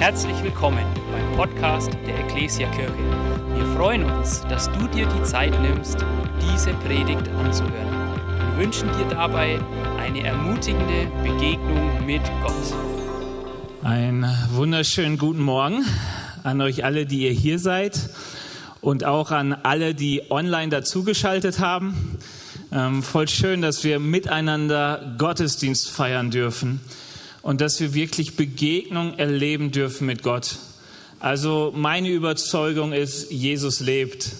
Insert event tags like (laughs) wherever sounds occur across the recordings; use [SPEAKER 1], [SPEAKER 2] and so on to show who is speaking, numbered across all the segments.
[SPEAKER 1] Herzlich willkommen beim Podcast der Ecclesia Kirche. Wir freuen uns, dass du dir die Zeit nimmst, diese Predigt anzuhören und wünschen dir dabei eine ermutigende Begegnung mit Gott.
[SPEAKER 2] Einen wunderschönen guten Morgen an euch alle, die ihr hier seid und auch an alle, die online dazugeschaltet haben. Ähm, voll schön, dass wir miteinander Gottesdienst feiern dürfen und dass wir wirklich Begegnung erleben dürfen mit Gott. Also meine Überzeugung ist, Jesus lebt.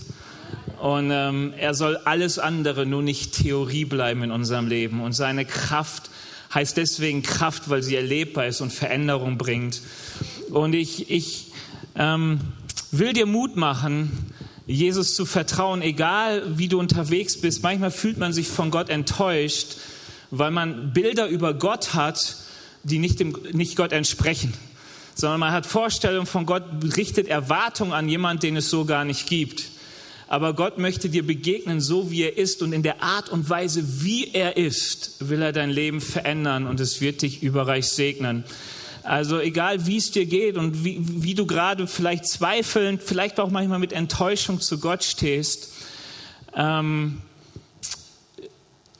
[SPEAKER 2] Und ähm, er soll alles andere nur nicht Theorie bleiben in unserem Leben. Und seine Kraft heißt deswegen Kraft, weil sie erlebbar ist und Veränderung bringt. Und ich, ich ähm, will dir Mut machen, Jesus zu vertrauen, egal wie du unterwegs bist. Manchmal fühlt man sich von Gott enttäuscht, weil man Bilder über Gott hat, die nicht, dem, nicht Gott entsprechen, sondern man hat Vorstellungen von Gott, richtet Erwartungen an jemanden, den es so gar nicht gibt. Aber Gott möchte dir begegnen, so wie er ist und in der Art und Weise, wie er ist, will er dein Leben verändern und es wird dich überreich segnen. Also egal, wie es dir geht und wie, wie du gerade vielleicht zweifelnd, vielleicht auch manchmal mit Enttäuschung zu Gott stehst, ähm,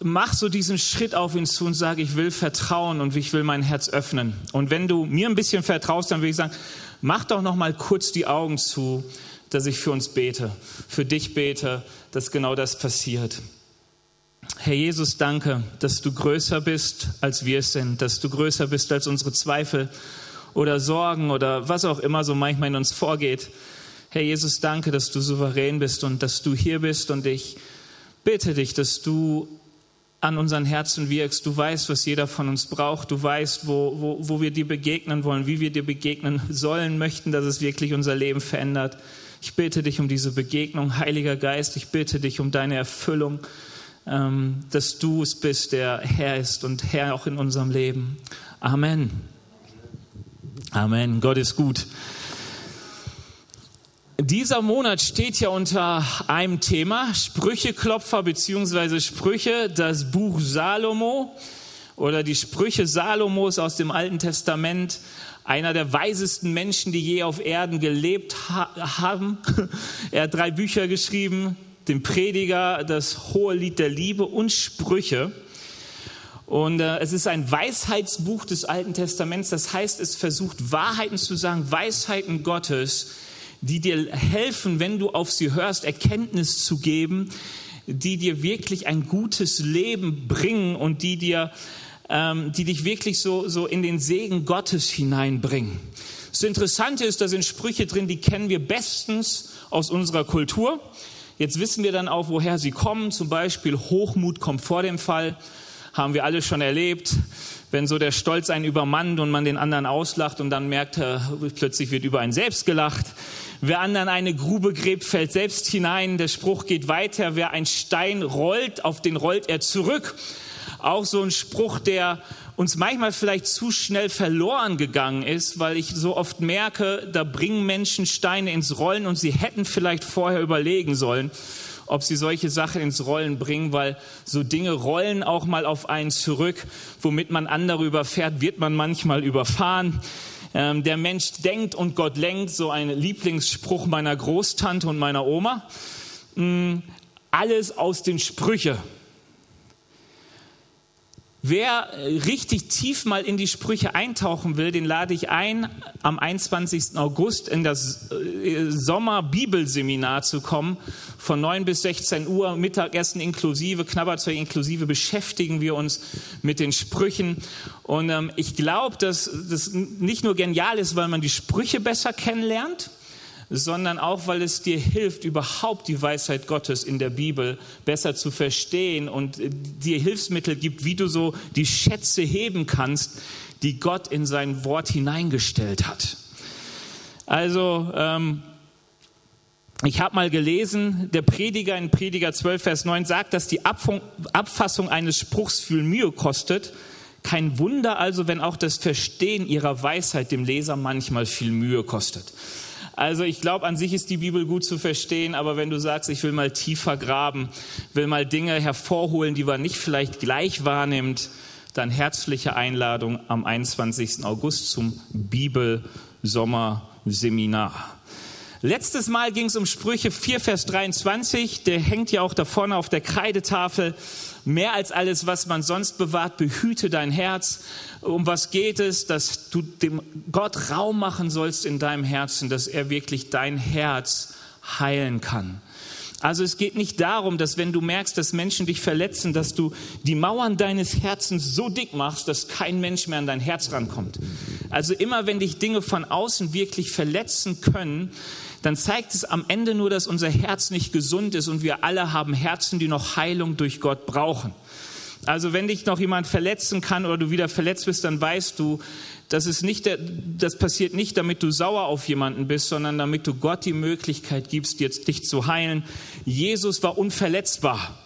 [SPEAKER 2] mach so diesen Schritt auf ihn zu und sag, ich will vertrauen und ich will mein Herz öffnen. Und wenn du mir ein bisschen vertraust, dann will ich sagen, mach doch noch mal kurz die Augen zu, dass ich für uns bete, für dich bete, dass genau das passiert. Herr Jesus, danke, dass du größer bist, als wir es sind, dass du größer bist als unsere Zweifel oder Sorgen oder was auch immer so manchmal in uns vorgeht. Herr Jesus, danke, dass du souverän bist und dass du hier bist und ich bitte dich, dass du an unseren Herzen wirkst. Du weißt, was jeder von uns braucht. Du weißt, wo, wo, wo wir dir begegnen wollen, wie wir dir begegnen sollen, möchten, dass es wirklich unser Leben verändert. Ich bitte dich um diese Begegnung, Heiliger Geist. Ich bitte dich um deine Erfüllung, ähm, dass du es bist, der Herr ist und Herr auch in unserem Leben. Amen. Amen. Gott ist gut. Dieser Monat steht ja unter einem Thema, Sprücheklopfer bzw. Sprüche, das Buch Salomo oder die Sprüche Salomos aus dem Alten Testament, einer der weisesten Menschen, die je auf Erden gelebt ha haben. (laughs) er hat drei Bücher geschrieben, den Prediger, das hohe Lied der Liebe und Sprüche. Und äh, es ist ein Weisheitsbuch des Alten Testaments, das heißt, es versucht Wahrheiten zu sagen, Weisheiten Gottes die dir helfen, wenn du auf sie hörst, Erkenntnis zu geben, die dir wirklich ein gutes Leben bringen und die dir, ähm, die dich wirklich so, so in den Segen Gottes hineinbringen. Das Interessante ist, da sind Sprüche drin, die kennen wir bestens aus unserer Kultur. Jetzt wissen wir dann auch, woher sie kommen. Zum Beispiel Hochmut kommt vor dem Fall. Haben wir alle schon erlebt wenn so der Stolz einen übermannt und man den anderen auslacht und dann merkt, plötzlich wird über einen selbst gelacht. Wer anderen eine Grube gräbt, fällt selbst hinein. Der Spruch geht weiter. Wer ein Stein rollt, auf den rollt er zurück. Auch so ein Spruch, der uns manchmal vielleicht zu schnell verloren gegangen ist, weil ich so oft merke, da bringen Menschen Steine ins Rollen und sie hätten vielleicht vorher überlegen sollen, ob sie solche Sachen ins Rollen bringen, weil so Dinge rollen auch mal auf einen zurück. Womit man andere überfährt, wird man manchmal überfahren. Ähm, der Mensch denkt und Gott lenkt, so ein Lieblingsspruch meiner Großtante und meiner Oma. Ähm, alles aus den Sprüche. Wer äh, richtig tief mal in die Sprüche eintauchen will, den lade ich ein, am 21. August in das äh, Sommer-Bibelseminar zu kommen. Von 9 bis 16 Uhr, Mittagessen inklusive, Knabberzeug inklusive, beschäftigen wir uns mit den Sprüchen. Und ähm, ich glaube, dass das nicht nur genial ist, weil man die Sprüche besser kennenlernt, sondern auch, weil es dir hilft, überhaupt die Weisheit Gottes in der Bibel besser zu verstehen und dir Hilfsmittel gibt, wie du so die Schätze heben kannst, die Gott in sein Wort hineingestellt hat. Also, ähm, ich habe mal gelesen, der Prediger in Prediger 12, Vers 9 sagt, dass die Abfassung eines Spruchs viel Mühe kostet. Kein Wunder also, wenn auch das Verstehen ihrer Weisheit dem Leser manchmal viel Mühe kostet. Also ich glaube, an sich ist die Bibel gut zu verstehen, aber wenn du sagst, ich will mal tiefer graben, will mal Dinge hervorholen, die man nicht vielleicht gleich wahrnimmt, dann herzliche Einladung am 21. August zum Bibel-Sommerseminar. Letztes Mal ging es um Sprüche 4, Vers 23. Der hängt ja auch da vorne auf der Kreidetafel. Mehr als alles, was man sonst bewahrt, behüte dein Herz. Um was geht es? Dass du dem Gott Raum machen sollst in deinem Herzen, dass er wirklich dein Herz heilen kann. Also es geht nicht darum, dass wenn du merkst, dass Menschen dich verletzen, dass du die Mauern deines Herzens so dick machst, dass kein Mensch mehr an dein Herz rankommt. Also immer wenn dich Dinge von außen wirklich verletzen können, dann zeigt es am Ende nur, dass unser Herz nicht gesund ist und wir alle haben Herzen, die noch Heilung durch Gott brauchen. Also wenn dich noch jemand verletzen kann oder du wieder verletzt bist, dann weißt du, das, ist nicht das passiert nicht, damit du sauer auf jemanden bist, sondern damit du Gott die Möglichkeit gibst, jetzt dich zu heilen. Jesus war unverletzbar.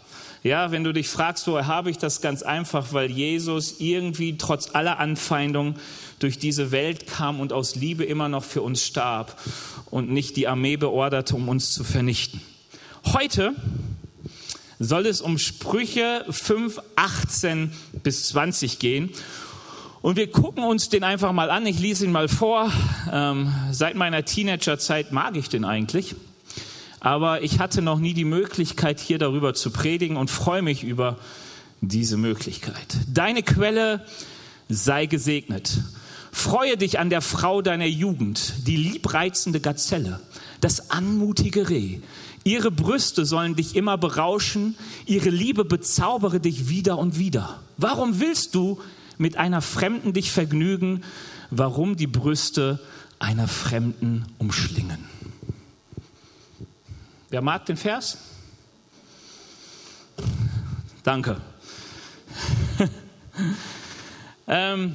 [SPEAKER 2] Ja, wenn du dich fragst, woher habe ich das ganz einfach, weil Jesus irgendwie trotz aller Anfeindung durch diese Welt kam und aus Liebe immer noch für uns starb und nicht die Armee beorderte, um uns zu vernichten. Heute soll es um Sprüche 5, 18 bis 20 gehen. Und wir gucken uns den einfach mal an. Ich lese ihn mal vor. Ähm, seit meiner Teenagerzeit mag ich den eigentlich. Aber ich hatte noch nie die Möglichkeit, hier darüber zu predigen und freue mich über diese Möglichkeit. Deine Quelle sei gesegnet. Freue dich an der Frau deiner Jugend, die liebreizende Gazelle, das anmutige Reh. Ihre Brüste sollen dich immer berauschen, ihre Liebe bezaubere dich wieder und wieder. Warum willst du mit einer Fremden dich vergnügen, warum die Brüste einer Fremden umschlingen. Wer mag den Vers? Danke. (laughs) ähm,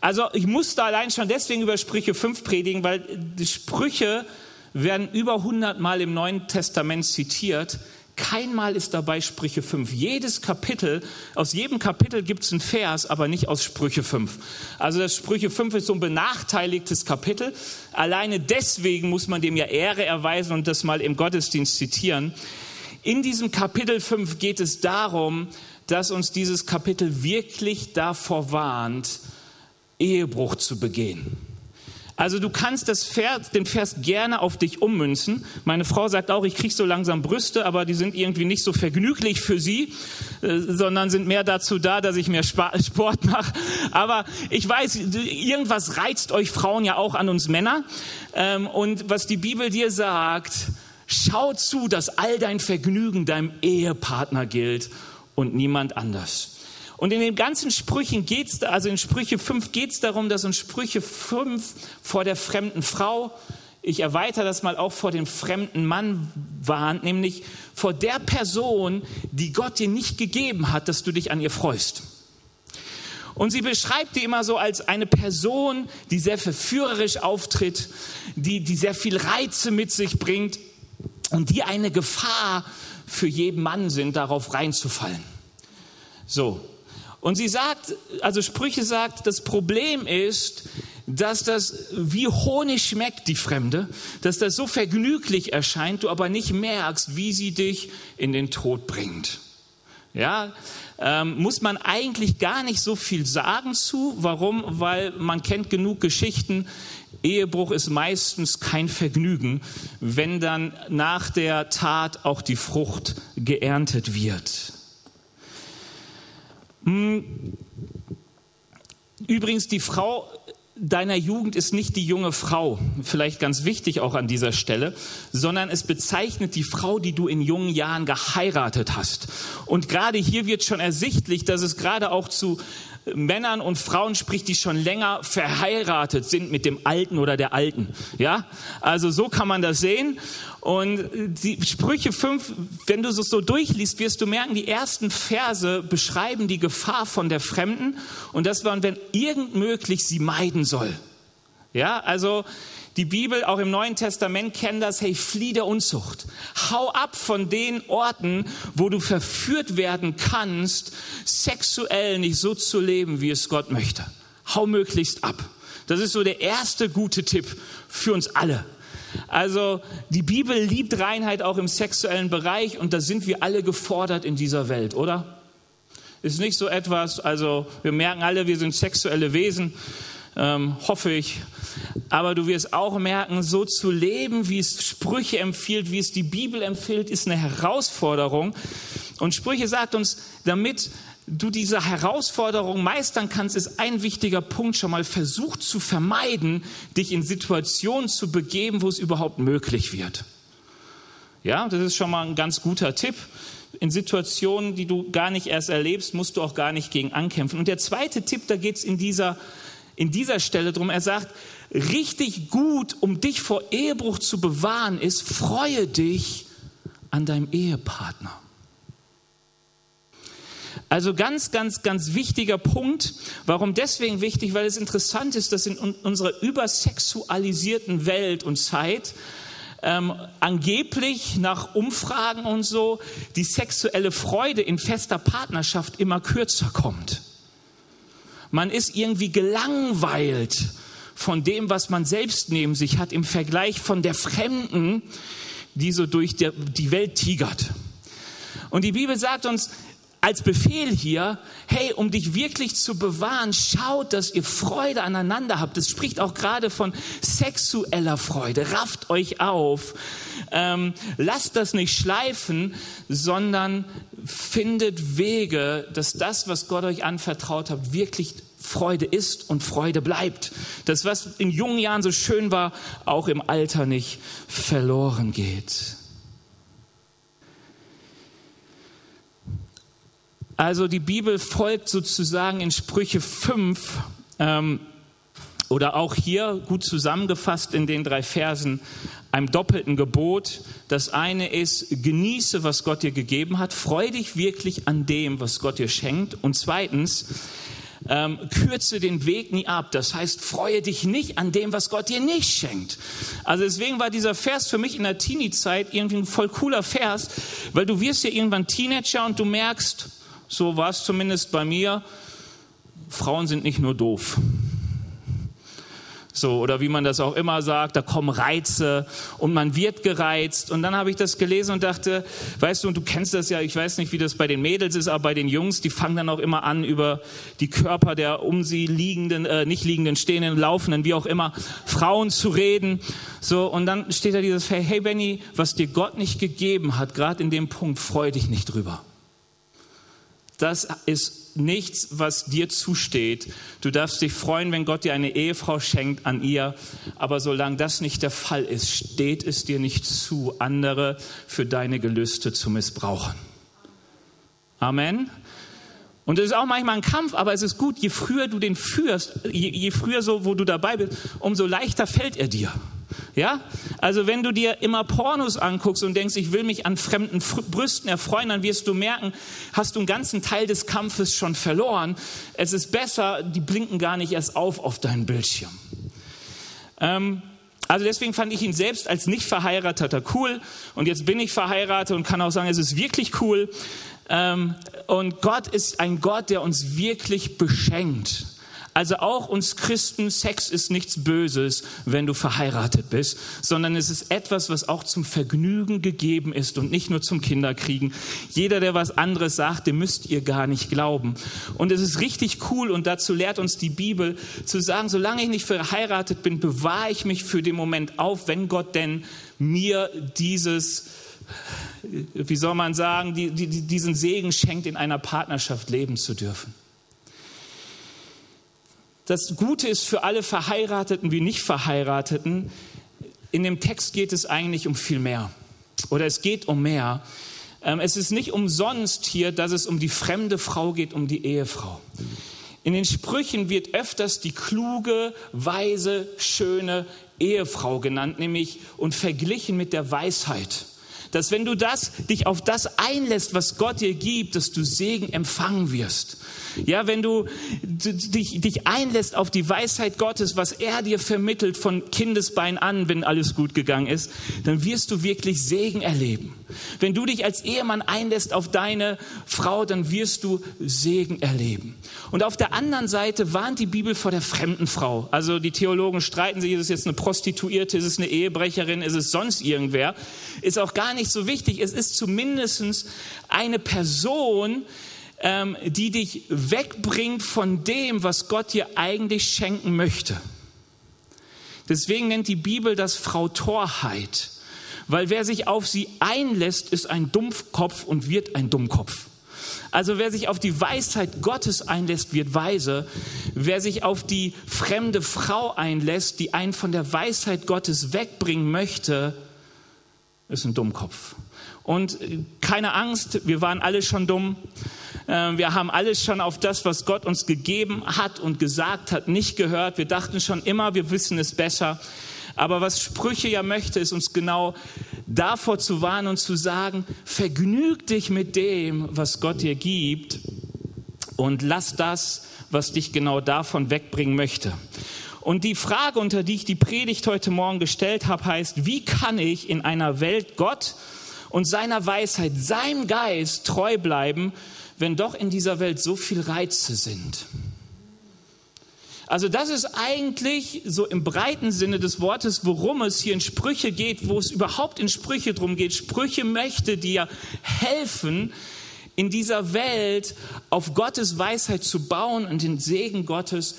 [SPEAKER 2] also ich musste allein schon deswegen über Sprüche 5 predigen, weil die Sprüche werden über 100 Mal im Neuen Testament zitiert Keinmal ist dabei Sprüche 5. Jedes Kapitel, aus jedem Kapitel gibt es einen Vers, aber nicht aus Sprüche 5. Also das Sprüche 5 ist so ein benachteiligtes Kapitel. Alleine deswegen muss man dem ja Ehre erweisen und das mal im Gottesdienst zitieren. In diesem Kapitel 5 geht es darum, dass uns dieses Kapitel wirklich davor warnt, Ehebruch zu begehen. Also du kannst Vers, den Vers gerne auf dich ummünzen. Meine Frau sagt auch, ich kriege so langsam Brüste, aber die sind irgendwie nicht so vergnüglich für sie, äh, sondern sind mehr dazu da, dass ich mehr (laughs) Sport mache. Aber ich weiß, irgendwas reizt euch Frauen ja auch an uns Männer. Ähm, und was die Bibel dir sagt, schau zu, dass all dein Vergnügen deinem Ehepartner gilt und niemand anders. Und in den ganzen Sprüchen geht es, also in Sprüche 5 geht es darum, dass in Sprüche 5 vor der fremden Frau, ich erweitere das mal auch vor dem fremden Mann warnt, nämlich vor der Person, die Gott dir nicht gegeben hat, dass du dich an ihr freust. Und sie beschreibt die immer so als eine Person, die sehr verführerisch auftritt, die, die sehr viel Reize mit sich bringt und die eine Gefahr für jeden Mann sind, darauf reinzufallen. So, und sie sagt, also Sprüche sagt, das Problem ist, dass das wie Honig schmeckt, die Fremde, dass das so vergnüglich erscheint, du aber nicht merkst, wie sie dich in den Tod bringt. Ja, ähm, muss man eigentlich gar nicht so viel sagen zu. Warum? Weil man kennt genug Geschichten. Ehebruch ist meistens kein Vergnügen, wenn dann nach der Tat auch die Frucht geerntet wird. Hm. Übrigens, die Frau deiner Jugend ist nicht die junge Frau, vielleicht ganz wichtig auch an dieser Stelle, sondern es bezeichnet die Frau, die du in jungen Jahren geheiratet hast. Und gerade hier wird schon ersichtlich, dass es gerade auch zu Männern und Frauen spricht, die schon länger verheiratet sind mit dem Alten oder der Alten. Ja, also so kann man das sehen. Und die Sprüche 5, wenn du es so durchliest, wirst du merken, die ersten Verse beschreiben die Gefahr von der Fremden und das war, wenn irgend möglich sie meiden soll. Ja, also die Bibel, auch im Neuen Testament, kennt das, hey, flieh der Unzucht. Hau ab von den Orten, wo du verführt werden kannst, sexuell nicht so zu leben, wie es Gott möchte. Hau möglichst ab. Das ist so der erste gute Tipp für uns alle. Also die Bibel liebt Reinheit auch im sexuellen Bereich und da sind wir alle gefordert in dieser Welt, oder? ist nicht so etwas, also wir merken alle, wir sind sexuelle Wesen, ähm, hoffe ich. Aber du wirst auch merken, so zu leben, wie es Sprüche empfiehlt, wie es die Bibel empfiehlt, ist eine Herausforderung. Und Sprüche sagt uns, damit du diese Herausforderung meistern kannst, ist ein wichtiger Punkt schon mal versucht zu vermeiden, dich in Situationen zu begeben, wo es überhaupt möglich wird. Ja, das ist schon mal ein ganz guter Tipp. In Situationen, die du gar nicht erst erlebst, musst du auch gar nicht gegen ankämpfen. Und der zweite Tipp, da geht es in dieser, in dieser Stelle drum. Er sagt, richtig gut, um dich vor Ehebruch zu bewahren, ist, freue dich an deinem Ehepartner. Also ganz, ganz, ganz wichtiger Punkt. Warum deswegen wichtig? Weil es interessant ist, dass in unserer übersexualisierten Welt und Zeit ähm, angeblich nach Umfragen und so die sexuelle Freude in fester Partnerschaft immer kürzer kommt. Man ist irgendwie gelangweilt von dem, was man selbst neben sich hat, im Vergleich von der Fremden, die so durch die Welt tigert. Und die Bibel sagt uns, als Befehl hier, hey, um dich wirklich zu bewahren, schaut, dass ihr Freude aneinander habt. Es spricht auch gerade von sexueller Freude. Rafft euch auf. Ähm, lasst das nicht schleifen, sondern findet Wege, dass das, was Gott euch anvertraut hat, wirklich Freude ist und Freude bleibt. Das, was in jungen Jahren so schön war, auch im Alter nicht verloren geht. Also die Bibel folgt sozusagen in Sprüche 5 ähm, oder auch hier gut zusammengefasst in den drei Versen einem doppelten Gebot. Das eine ist, genieße, was Gott dir gegeben hat, freu dich wirklich an dem, was Gott dir schenkt. Und zweitens, ähm, kürze den Weg nie ab. Das heißt, freue dich nicht an dem, was Gott dir nicht schenkt. Also deswegen war dieser Vers für mich in der Teenie-Zeit irgendwie ein voll cooler Vers, weil du wirst ja irgendwann Teenager und du merkst, so war es zumindest bei mir. Frauen sind nicht nur doof. So, oder wie man das auch immer sagt, da kommen Reize und man wird gereizt. Und dann habe ich das gelesen und dachte, weißt du, und du kennst das ja, ich weiß nicht, wie das bei den Mädels ist, aber bei den Jungs, die fangen dann auch immer an, über die Körper der um sie liegenden, äh, nicht liegenden, stehenden, laufenden, wie auch immer, Frauen zu reden. So, und dann steht da dieses, hey Benny, was dir Gott nicht gegeben hat, gerade in dem Punkt, freu dich nicht drüber das ist nichts, was dir zusteht. Du darfst dich freuen, wenn Gott dir eine Ehefrau schenkt an ihr. Aber solange das nicht der Fall ist, steht es dir nicht zu, andere für deine Gelüste zu missbrauchen. Amen. Und es ist auch manchmal ein Kampf, aber es ist gut, je früher du den führst, je, je früher so, wo du dabei bist, umso leichter fällt er dir. Ja? Also wenn du dir immer Pornos anguckst und denkst, ich will mich an fremden Brüsten erfreuen, dann wirst du merken, hast du einen ganzen Teil des Kampfes schon verloren. Es ist besser, die blinken gar nicht erst auf auf deinen Bildschirm. Ähm, also deswegen fand ich ihn selbst als nicht verheirateter cool. Und jetzt bin ich verheiratet und kann auch sagen, es ist wirklich cool. Ähm, und Gott ist ein Gott, der uns wirklich beschenkt. Also auch uns Christen, Sex ist nichts Böses, wenn du verheiratet bist, sondern es ist etwas, was auch zum Vergnügen gegeben ist und nicht nur zum Kinderkriegen. Jeder, der was anderes sagt, dem müsst ihr gar nicht glauben. Und es ist richtig cool und dazu lehrt uns die Bibel zu sagen, solange ich nicht verheiratet bin, bewahre ich mich für den Moment auf, wenn Gott denn mir dieses wie soll man sagen, die, die, diesen Segen schenkt, in einer Partnerschaft leben zu dürfen. Das Gute ist für alle Verheirateten wie nicht Verheirateten, in dem Text geht es eigentlich um viel mehr. Oder es geht um mehr. Ähm, es ist nicht umsonst hier, dass es um die fremde Frau geht, um die Ehefrau. In den Sprüchen wird öfters die kluge, weise, schöne Ehefrau genannt, nämlich und verglichen mit der Weisheit dass wenn du das, dich auf das einlässt, was Gott dir gibt, dass du Segen empfangen wirst. Ja, wenn du dich, dich einlässt auf die Weisheit Gottes, was er dir vermittelt von Kindesbein an, wenn alles gut gegangen ist, dann wirst du wirklich Segen erleben. Wenn du dich als Ehemann einlässt auf deine Frau, dann wirst du Segen erleben. Und auf der anderen Seite warnt die Bibel vor der fremden Frau. Also die Theologen streiten sich, ist es jetzt eine Prostituierte, ist es eine Ehebrecherin, ist es sonst irgendwer. Ist auch gar nicht so wichtig. Es ist zumindest eine Person, ähm, die dich wegbringt von dem, was Gott dir eigentlich schenken möchte. Deswegen nennt die Bibel das Frau Torheit, weil wer sich auf sie einlässt, ist ein Dumpfkopf und wird ein Dummkopf. Also wer sich auf die Weisheit Gottes einlässt, wird weise. Wer sich auf die fremde Frau einlässt, die einen von der Weisheit Gottes wegbringen möchte, ist ein Dummkopf. Und äh, keine Angst, wir waren alle schon dumm. Ähm, wir haben alles schon auf das, was Gott uns gegeben hat und gesagt hat, nicht gehört. Wir dachten schon immer, wir wissen es besser. Aber was Sprüche ja möchte, ist uns genau davor zu warnen und zu sagen, vergnüg dich mit dem, was Gott dir gibt und lass das, was dich genau davon wegbringen möchte. Und die Frage, unter die ich die Predigt heute Morgen gestellt habe, heißt, wie kann ich in einer Welt Gott und seiner Weisheit, seinem Geist treu bleiben, wenn doch in dieser Welt so viel Reize sind? Also das ist eigentlich so im breiten Sinne des Wortes, worum es hier in Sprüche geht, wo es überhaupt in Sprüche drum geht. Sprüche möchte dir helfen, in dieser Welt auf Gottes Weisheit zu bauen und den Segen Gottes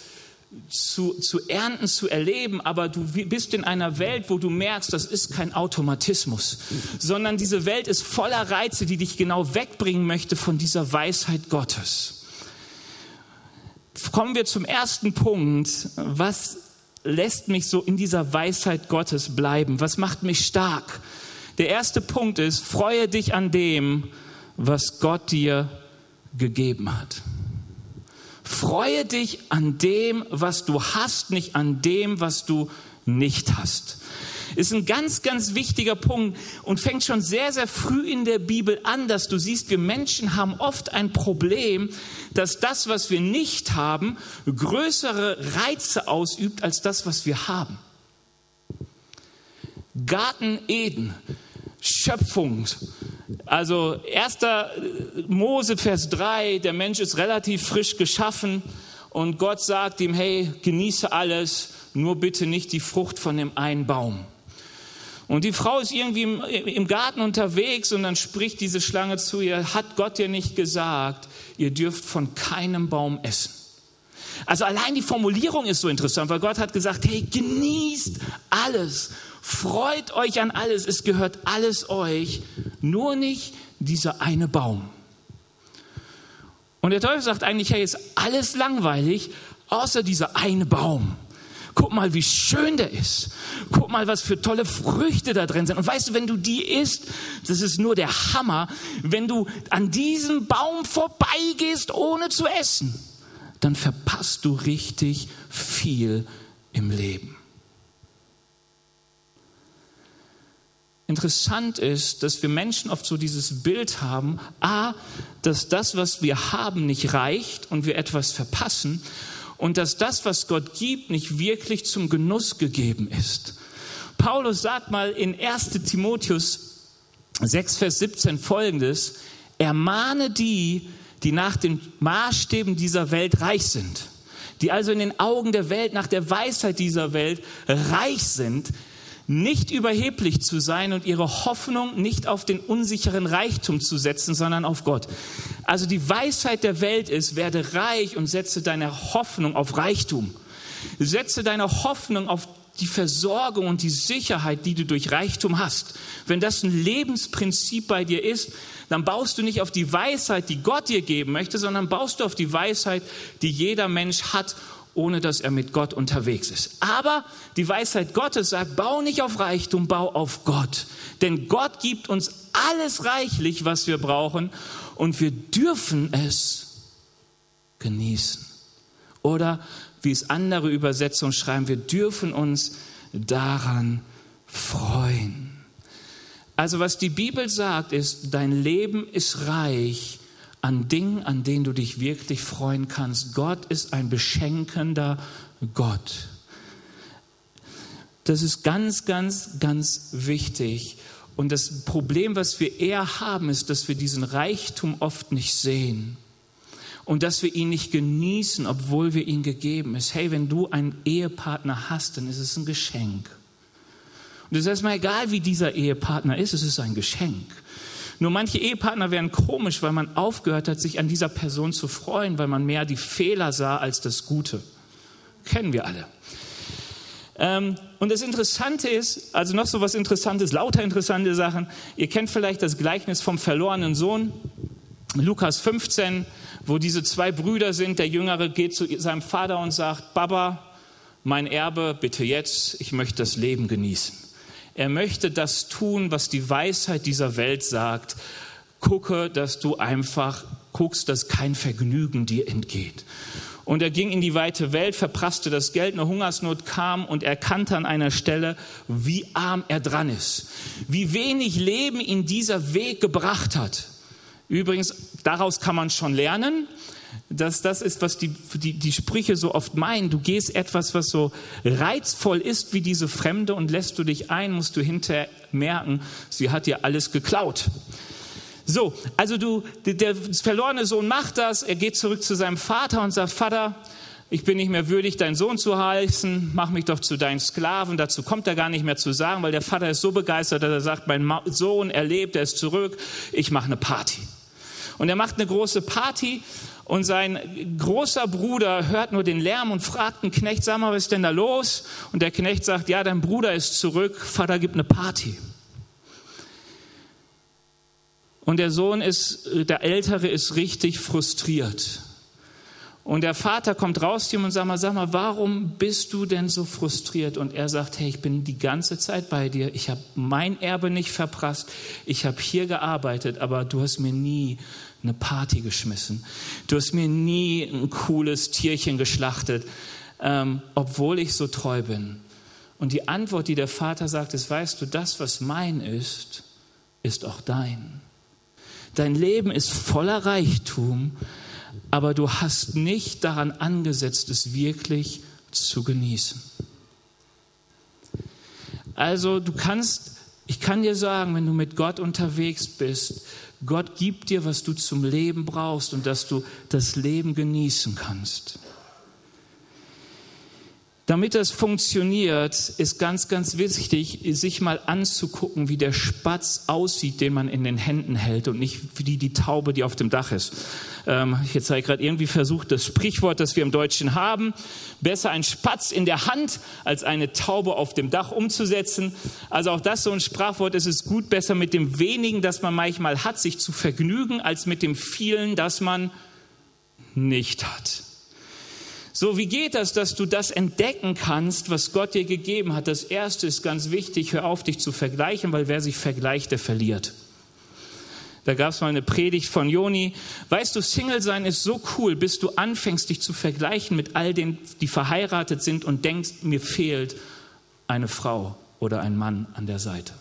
[SPEAKER 2] zu, zu ernten, zu erleben, aber du bist in einer Welt, wo du merkst, das ist kein Automatismus, sondern diese Welt ist voller Reize, die dich genau wegbringen möchte von dieser Weisheit Gottes kommen wir zum ersten Punkt. Was lässt mich so in dieser Weisheit Gottes bleiben? Was macht mich stark? Der erste Punkt ist, freue dich an dem, was Gott dir gegeben hat. Freue dich an dem, was du hast, nicht an dem, was du nicht hast ist ein ganz, ganz wichtiger Punkt und fängt schon sehr, sehr früh in der Bibel an, dass du siehst, wir Menschen haben oft ein Problem, dass das, was wir nicht haben, größere Reize ausübt als das, was wir haben. Garten Eden, Schöpfung. Also 1. Mose, Vers 3, der Mensch ist relativ frisch geschaffen und Gott sagt ihm, hey, genieße alles, nur bitte nicht die Frucht von dem einen Baum. Und die Frau ist irgendwie im, im, Garten unterwegs und dann spricht diese Schlange zu ihr, hat Gott dir nicht gesagt, ihr dürft von keinem Baum essen. Also allein die Formulierung ist so interessant, weil Gott hat gesagt, hey, genießt alles, freut euch an alles, es gehört alles euch, nur nicht dieser eine Baum. Und der Teufel sagt eigentlich, hey, ist alles langweilig, außer dieser eine Baum. Guck mal, wie schön der ist. Guck mal, was für tolle Früchte da drin sind. Und weißt du, wenn du die isst, das ist nur der Hammer, wenn du an diesem Baum vorbeigehst, ohne zu essen, dann verpasst du richtig viel im Leben. Interessant ist, dass wir Menschen oft so dieses Bild haben, a, dass das, was wir haben, nicht reicht und wir etwas verpassen und dass das, was Gott gibt, nicht wirklich zum Genuss gegeben ist. Paulus sagt mal in 1 Timotheus 6, Vers 17 folgendes, ermahne die, die nach den Maßstäben dieser Welt reich sind, die also in den Augen der Welt nach der Weisheit dieser Welt reich sind, nicht überheblich zu sein und ihre Hoffnung nicht auf den unsicheren Reichtum zu setzen, sondern auf Gott. Also die Weisheit der Welt ist, werde reich und setze deine Hoffnung auf Reichtum. Setze deine Hoffnung auf die Versorgung und die Sicherheit, die du durch Reichtum hast. Wenn das ein Lebensprinzip bei dir ist, dann baust du nicht auf die Weisheit, die Gott dir geben möchte, sondern baust du auf die Weisheit, die jeder Mensch hat ohne dass er mit Gott unterwegs ist. Aber die Weisheit Gottes sagt, bau nicht auf Reichtum, bau auf Gott. Denn Gott gibt uns alles reichlich, was wir brauchen, und wir dürfen es genießen. Oder wie es andere Übersetzungen schreiben, wir dürfen uns daran freuen. Also was die Bibel sagt, ist, dein Leben ist reich an Dingen, an denen du dich wirklich freuen kannst. Gott ist ein beschenkender Gott. Das ist ganz, ganz, ganz wichtig. Und das Problem, was wir eher haben, ist, dass wir diesen Reichtum oft nicht sehen und dass wir ihn nicht genießen, obwohl wir ihn gegeben ist. Hey, wenn du einen Ehepartner hast, dann ist es ein Geschenk. Und es ist erstmal egal, wie dieser Ehepartner ist, es ist ein Geschenk. Nur manche Ehepartner werden komisch, weil man aufgehört hat, sich an dieser Person zu freuen, weil man mehr die Fehler sah als das Gute. Kennen wir alle. Ähm, und das Interessante ist, also noch so was Interessantes, lauter interessante Sachen. Ihr kennt vielleicht das Gleichnis vom verlorenen Sohn, Lukas 15, wo diese zwei Brüder sind. Der Jüngere geht zu seinem Vater und sagt, Baba, mein Erbe, bitte jetzt, ich möchte das Leben genießen. Er möchte das tun, was die Weisheit dieser Welt sagt. Gucke, dass du einfach guckst, dass kein Vergnügen dir entgeht. Und er ging in die weite Welt, verprasste das Geld, eine Hungersnot kam und erkannte an einer Stelle, wie arm er dran ist, wie wenig Leben ihn dieser Weg gebracht hat. Übrigens, daraus kann man schon lernen, dass das ist, was die, die, die Sprüche so oft meinen. Du gehst etwas, was so reizvoll ist wie diese Fremde und lässt du dich ein, musst du hinterher merken, sie hat dir alles geklaut. So, also du, der verlorene Sohn macht das, er geht zurück zu seinem Vater und sagt, Vater, ich bin nicht mehr würdig, dein Sohn zu heißen, mach mich doch zu deinen Sklaven. Dazu kommt er gar nicht mehr zu sagen, weil der Vater ist so begeistert, dass er sagt, mein Sohn, er lebt, er ist zurück, ich mache eine Party. Und er macht eine große Party und sein großer Bruder hört nur den Lärm und fragt den Knecht, sag mal, was ist denn da los? Und der Knecht sagt, ja, dein Bruder ist zurück, Vater gibt eine Party. Und der Sohn ist, der Ältere ist richtig frustriert. Und der Vater kommt raus zu ihm und sagt mal, sag mal, warum bist du denn so frustriert? Und er sagt, hey, ich bin die ganze Zeit bei dir. Ich habe mein Erbe nicht verprasst. Ich habe hier gearbeitet, aber du hast mir nie eine Party geschmissen. Du hast mir nie ein cooles Tierchen geschlachtet, ähm, obwohl ich so treu bin. Und die Antwort, die der Vater sagt, ist, weißt du, das, was mein ist, ist auch dein. Dein Leben ist voller Reichtum, aber du hast nicht daran angesetzt, es wirklich zu genießen. Also du kannst, ich kann dir sagen, wenn du mit Gott unterwegs bist, Gott gibt dir, was du zum Leben brauchst und dass du das Leben genießen kannst. Damit das funktioniert, ist ganz, ganz wichtig, sich mal anzugucken, wie der Spatz aussieht, den man in den Händen hält und nicht wie die Taube, die auf dem Dach ist. Ähm, jetzt habe ich gerade irgendwie versucht, das Sprichwort, das wir im Deutschen haben, besser ein Spatz in der Hand als eine Taube auf dem Dach umzusetzen. Also auch das so ein Sprachwort, es ist gut, besser mit dem wenigen, das man manchmal hat, sich zu vergnügen, als mit dem vielen, das man nicht hat. So, wie geht das, dass du das entdecken kannst, was Gott dir gegeben hat? Das erste ist ganz wichtig, hör auf, dich zu vergleichen, weil wer sich vergleicht, der verliert. Da gab es mal eine Predigt von Joni. Weißt du, Single sein ist so cool, bis du anfängst, dich zu vergleichen mit all denen, die verheiratet sind und denkst, mir fehlt eine Frau oder ein Mann an der Seite.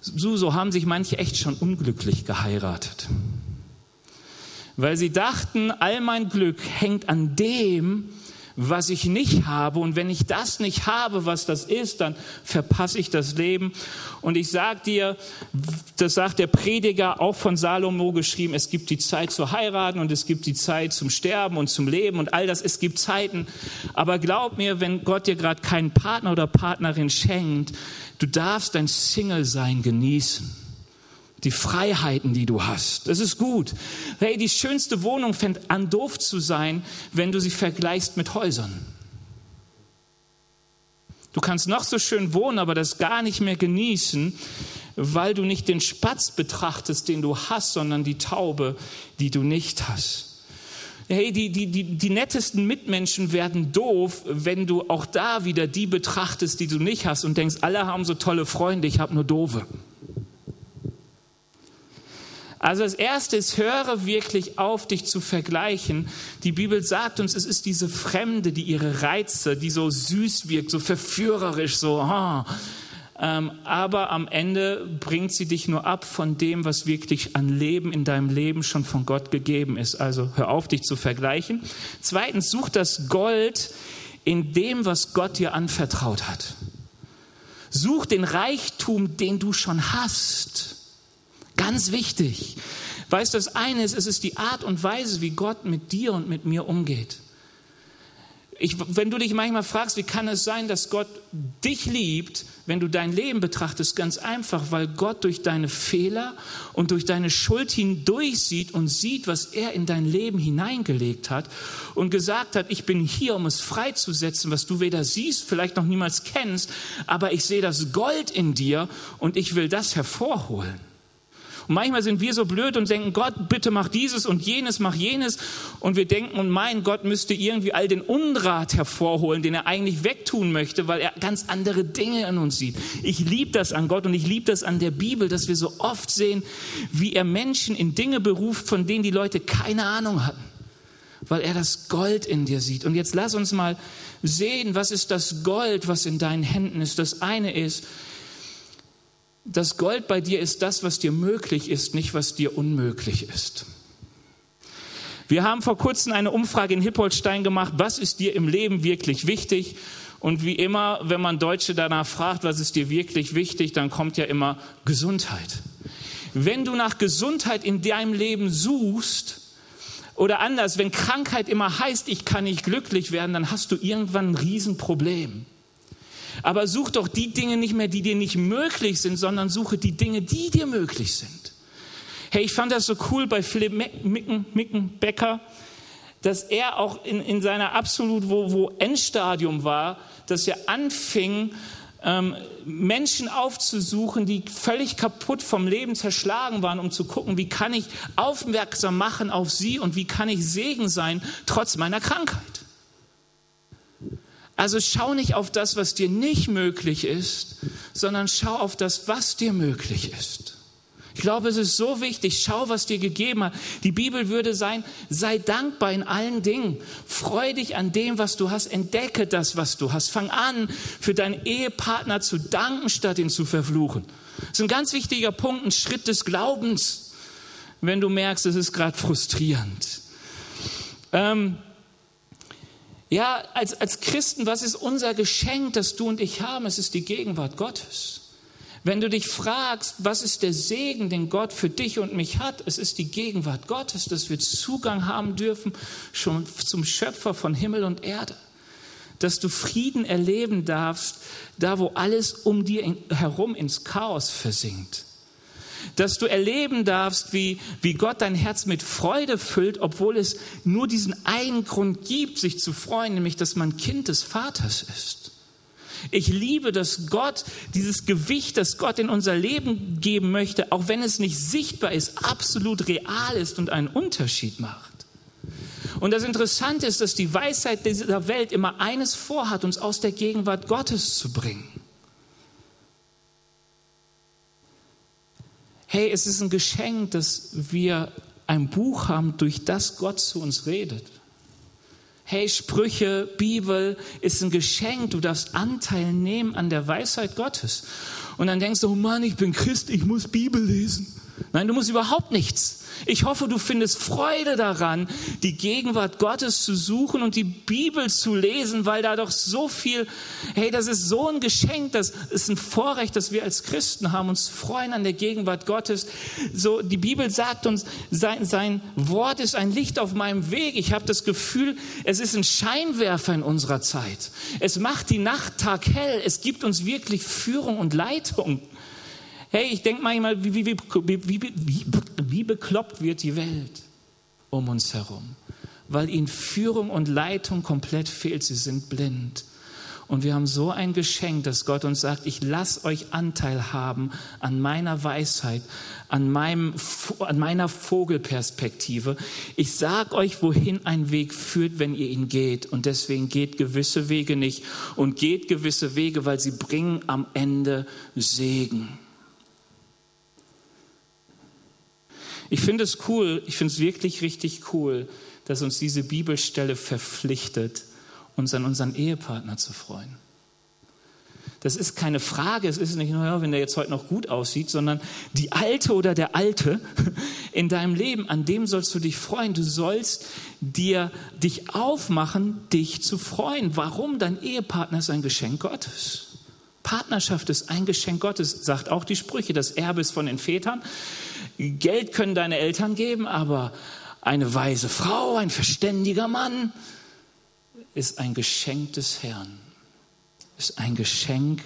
[SPEAKER 2] So, so haben sich manche echt schon unglücklich geheiratet weil sie dachten, all mein Glück hängt an dem, was ich nicht habe. Und wenn ich das nicht habe, was das ist, dann verpasse ich das Leben. Und ich sage dir, das sagt der Prediger auch von Salomo geschrieben, es gibt die Zeit zu heiraten und es gibt die Zeit zum Sterben und zum Leben und all das, es gibt Zeiten. Aber glaub mir, wenn Gott dir gerade keinen Partner oder Partnerin schenkt, du darfst dein Single-Sein genießen die Freiheiten, die du hast. Das ist gut. Hey, die schönste Wohnung fängt an doof zu sein, wenn du sie vergleichst mit Häusern. Du kannst noch so schön wohnen, aber das gar nicht mehr genießen, weil du nicht den Spatz betrachtest, den du hast, sondern die Taube, die du nicht hast. Hey, die, die, die, die nettesten Mitmenschen werden doof, wenn du auch da wieder die betrachtest, die du nicht hast und denkst, alle haben so tolle Freunde, ich habe nur doofe. Also das Erste ist, höre wirklich auf, dich zu vergleichen. Die Bibel sagt uns, es ist diese Fremde, die ihre Reize, die so süß wirkt, so verführerisch, so, oh, ähm, aber am Ende bringt sie dich nur ab von dem, was wirklich an Leben in deinem Leben schon von Gott gegeben ist. Also hör auf, dich zu vergleichen. Zweitens, such das Gold in dem, was Gott dir anvertraut hat. Such den Reichtum, den du schon hast. Ganz wichtig. Weißt du, das eine ist, es ist die Art und Weise, wie Gott mit dir und mit mir umgeht. Ich, wenn du dich manchmal fragst, wie kann es sein, dass Gott dich liebt, wenn du dein Leben betrachtest, ganz einfach, weil Gott durch deine Fehler und durch deine Schuld hindurch sieht und sieht, was er in dein Leben hineingelegt hat und gesagt hat, ich bin hier, um es freizusetzen, was du weder siehst, vielleicht noch niemals kennst, aber ich sehe das Gold in dir und ich will das hervorholen. Und manchmal sind wir so blöd und denken, Gott, bitte mach dieses und jenes, mach jenes. Und wir denken und meinen, Gott müsste irgendwie all den Unrat hervorholen, den er eigentlich wegtun möchte, weil er ganz andere Dinge in uns sieht. Ich liebe das an Gott und ich liebe das an der Bibel, dass wir so oft sehen, wie er Menschen in Dinge beruft, von denen die Leute keine Ahnung hatten weil er das Gold in dir sieht. Und jetzt lass uns mal sehen, was ist das Gold, was in deinen Händen ist. Das eine ist, das Gold bei dir ist das, was dir möglich ist, nicht was dir unmöglich ist. Wir haben vor kurzem eine Umfrage in Hippolstein gemacht, was ist dir im Leben wirklich wichtig? Und wie immer, wenn man Deutsche danach fragt, was ist dir wirklich wichtig, dann kommt ja immer Gesundheit. Wenn du nach Gesundheit in deinem Leben suchst, oder anders, wenn Krankheit immer heißt, ich kann nicht glücklich werden, dann hast du irgendwann ein Riesenproblem. Aber such doch die Dinge nicht mehr, die dir nicht möglich sind, sondern suche die Dinge, die dir möglich sind. Hey, ich fand das so cool bei Philipp Micken, Micken Becker, dass er auch in, in seiner absolut wo, wo Endstadium war, dass er anfing, ähm, Menschen aufzusuchen, die völlig kaputt vom Leben zerschlagen waren, um zu gucken, wie kann ich aufmerksam machen auf sie und wie kann ich Segen sein, trotz meiner Krankheit. Also schau nicht auf das, was dir nicht möglich ist, sondern schau auf das, was dir möglich ist. Ich glaube, es ist so wichtig. Schau, was dir gegeben hat. Die Bibel würde sein, sei dankbar in allen Dingen. Freu dich an dem, was du hast. Entdecke das, was du hast. Fang an, für deinen Ehepartner zu danken, statt ihn zu verfluchen. Das ist ein ganz wichtiger Punkt, ein Schritt des Glaubens, wenn du merkst, es ist gerade frustrierend. Ähm, ja, als, als Christen, was ist unser Geschenk, das du und ich haben? Es ist die Gegenwart Gottes. Wenn du dich fragst, was ist der Segen, den Gott für dich und mich hat, es ist die Gegenwart Gottes, dass wir Zugang haben dürfen schon zum Schöpfer von Himmel und Erde. Dass du Frieden erleben darfst, da wo alles um dir herum ins Chaos versinkt dass du erleben darfst, wie, wie Gott dein Herz mit Freude füllt, obwohl es nur diesen einen Grund gibt, sich zu freuen, nämlich dass man Kind des Vaters ist. Ich liebe, dass Gott dieses Gewicht, das Gott in unser Leben geben möchte, auch wenn es nicht sichtbar ist, absolut real ist und einen Unterschied macht. Und das Interessante ist, dass die Weisheit dieser Welt immer eines vorhat, uns aus der Gegenwart Gottes zu bringen. Hey, es ist ein Geschenk, dass wir ein Buch haben, durch das Gott zu uns redet. Hey, Sprüche, Bibel ist ein Geschenk. Du darfst Anteil nehmen an der Weisheit Gottes. Und dann denkst du, oh Mann, ich bin Christ, ich muss Bibel lesen. Nein, du musst überhaupt nichts. Ich hoffe, du findest Freude daran, die Gegenwart Gottes zu suchen und die Bibel zu lesen, weil da doch so viel, hey, das ist so ein Geschenk, das ist ein Vorrecht, das wir als Christen haben, uns freuen an der Gegenwart Gottes. So, die Bibel sagt uns, sein, sein Wort ist ein Licht auf meinem Weg. Ich habe das Gefühl, es ist ein Scheinwerfer in unserer Zeit. Es macht die Nacht Tag hell. Es gibt uns wirklich Führung und Leitung. Hey, ich denke manchmal, wie, wie, wie, wie, bekloppt wird die Welt um uns herum, weil ihnen Führung und Leitung komplett fehlt. Sie sind blind. Und wir haben so ein Geschenk, dass Gott uns sagt, ich lasse euch Anteil haben an meiner Weisheit, an, meinem, an meiner Vogelperspektive. Ich sage euch, wohin ein Weg führt, wenn ihr ihn geht. Und deswegen geht gewisse Wege nicht und geht gewisse Wege, weil sie bringen am Ende Segen. Ich finde es cool, ich finde es wirklich richtig cool, dass uns diese Bibelstelle verpflichtet, uns an unseren Ehepartner zu freuen. Das ist keine Frage, es ist nicht nur, wenn der jetzt heute noch gut aussieht, sondern die Alte oder der Alte (laughs) in deinem Leben, an dem sollst du dich freuen. Du sollst dir dich aufmachen, dich zu freuen. Warum? Dein Ehepartner ist ein Geschenk Gottes. Partnerschaft ist ein Geschenk Gottes, sagt auch die Sprüche. Das Erbe ist von den Vätern. Geld können deine Eltern geben, aber eine weise Frau, ein verständiger Mann, ist ein Geschenk des Herrn. Ist ein Geschenk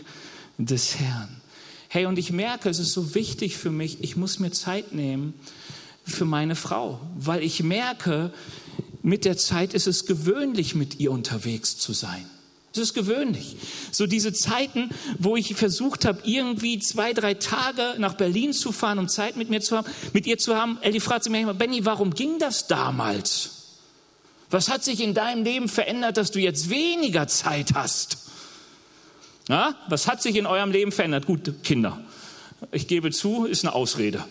[SPEAKER 2] des Herrn. Hey, und ich merke, es ist so wichtig für mich, ich muss mir Zeit nehmen für meine Frau, weil ich merke, mit der Zeit ist es gewöhnlich, mit ihr unterwegs zu sein. Es ist gewöhnlich. So diese Zeiten, wo ich versucht habe, irgendwie zwei, drei Tage nach Berlin zu fahren, um Zeit mit mir zu haben, mit ihr zu haben. Ellie fragt sie mir immer, Benny, warum ging das damals? Was hat sich in deinem Leben verändert, dass du jetzt weniger Zeit hast? Ja, was hat sich in eurem Leben verändert? Gut, Kinder. Ich gebe zu, ist eine Ausrede.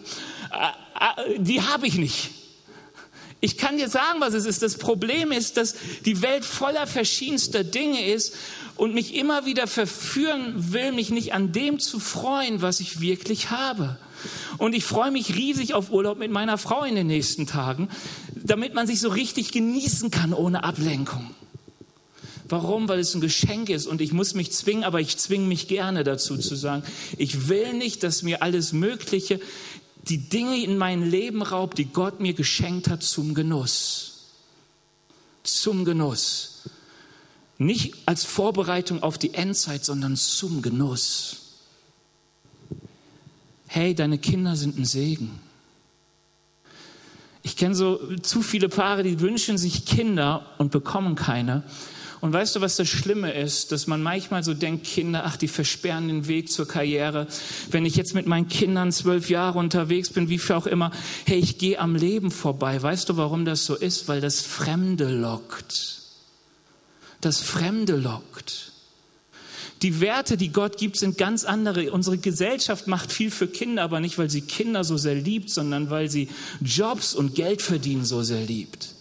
[SPEAKER 2] Die habe ich nicht. Ich kann dir sagen, was es ist. Das Problem ist, dass die Welt voller verschiedenster Dinge ist und mich immer wieder verführen will, mich nicht an dem zu freuen, was ich wirklich habe. Und ich freue mich riesig auf Urlaub mit meiner Frau in den nächsten Tagen, damit man sich so richtig genießen kann ohne Ablenkung. Warum? Weil es ein Geschenk ist und ich muss mich zwingen, aber ich zwinge mich gerne dazu zu sagen, ich will nicht, dass mir alles Mögliche die Dinge in mein Leben raubt, die Gott mir geschenkt hat zum Genuss. Zum Genuss. Nicht als Vorbereitung auf die Endzeit, sondern zum Genuss. Hey, deine Kinder sind ein Segen. Ich kenne so zu viele Paare, die wünschen sich Kinder und bekommen keine. Und weißt du, was das Schlimme ist? Dass man manchmal so denkt, Kinder, ach, die versperren den Weg zur Karriere. Wenn ich jetzt mit meinen Kindern zwölf Jahre unterwegs bin, wie viel auch immer, hey, ich gehe am Leben vorbei. Weißt du, warum das so ist? Weil das Fremde lockt. Das Fremde lockt. Die Werte, die Gott gibt, sind ganz andere. Unsere Gesellschaft macht viel für Kinder, aber nicht, weil sie Kinder so sehr liebt, sondern weil sie Jobs und Geld verdienen so sehr liebt.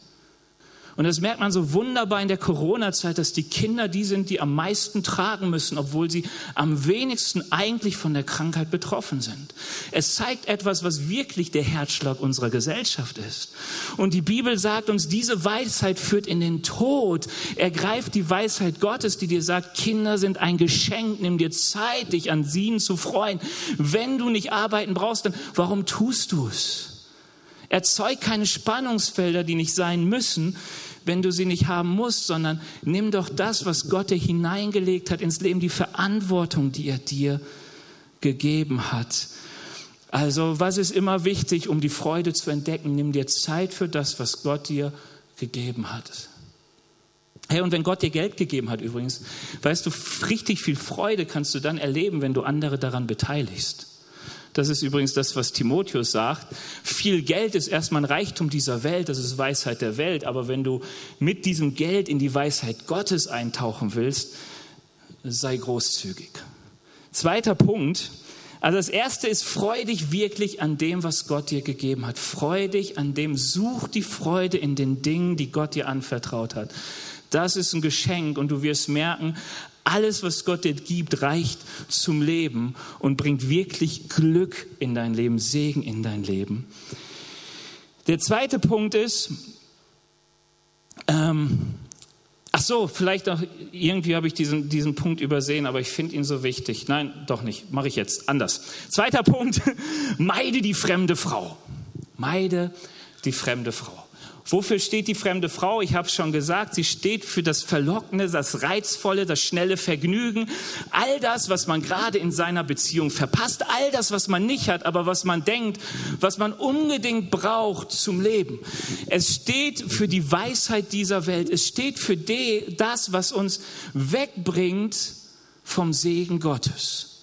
[SPEAKER 2] Und das merkt man so wunderbar in der Corona-Zeit, dass die Kinder die sind, die am meisten tragen müssen, obwohl sie am wenigsten eigentlich von der Krankheit betroffen sind. Es zeigt etwas, was wirklich der Herzschlag unserer Gesellschaft ist. Und die Bibel sagt uns, diese Weisheit führt in den Tod. Ergreift die Weisheit Gottes, die dir sagt, Kinder sind ein Geschenk, nimm dir Zeit, dich an ihnen zu freuen. Wenn du nicht arbeiten brauchst, dann warum tust du es? Erzeug keine Spannungsfelder, die nicht sein müssen, wenn du sie nicht haben musst, sondern nimm doch das, was Gott dir hineingelegt hat ins Leben, die Verantwortung, die er dir gegeben hat. Also was ist immer wichtig, um die Freude zu entdecken? Nimm dir Zeit für das, was Gott dir gegeben hat. Hey, und wenn Gott dir Geld gegeben hat übrigens, weißt du, richtig viel Freude kannst du dann erleben, wenn du andere daran beteiligst. Das ist übrigens das, was Timotheus sagt. Viel Geld ist erstmal ein Reichtum dieser Welt, das ist Weisheit der Welt. Aber wenn du mit diesem Geld in die Weisheit Gottes eintauchen willst, sei großzügig. Zweiter Punkt. Also das erste ist, freu dich wirklich an dem, was Gott dir gegeben hat. Freu dich an dem, such die Freude in den Dingen, die Gott dir anvertraut hat. Das ist ein Geschenk und du wirst merken, alles, was Gott dir gibt, reicht zum Leben und bringt wirklich Glück in dein Leben, Segen in dein Leben. Der zweite Punkt ist, ähm, ach so, vielleicht auch irgendwie habe ich diesen, diesen Punkt übersehen, aber ich finde ihn so wichtig. Nein, doch nicht, mache ich jetzt anders. Zweiter Punkt, (laughs) meide die fremde Frau. Meide die fremde Frau. Wofür steht die fremde Frau? Ich habe schon gesagt, sie steht für das Verlockende, das Reizvolle, das schnelle Vergnügen, all das, was man gerade in seiner Beziehung verpasst, all das, was man nicht hat, aber was man denkt, was man unbedingt braucht zum Leben. Es steht für die Weisheit dieser Welt, es steht für das, was uns wegbringt vom Segen Gottes.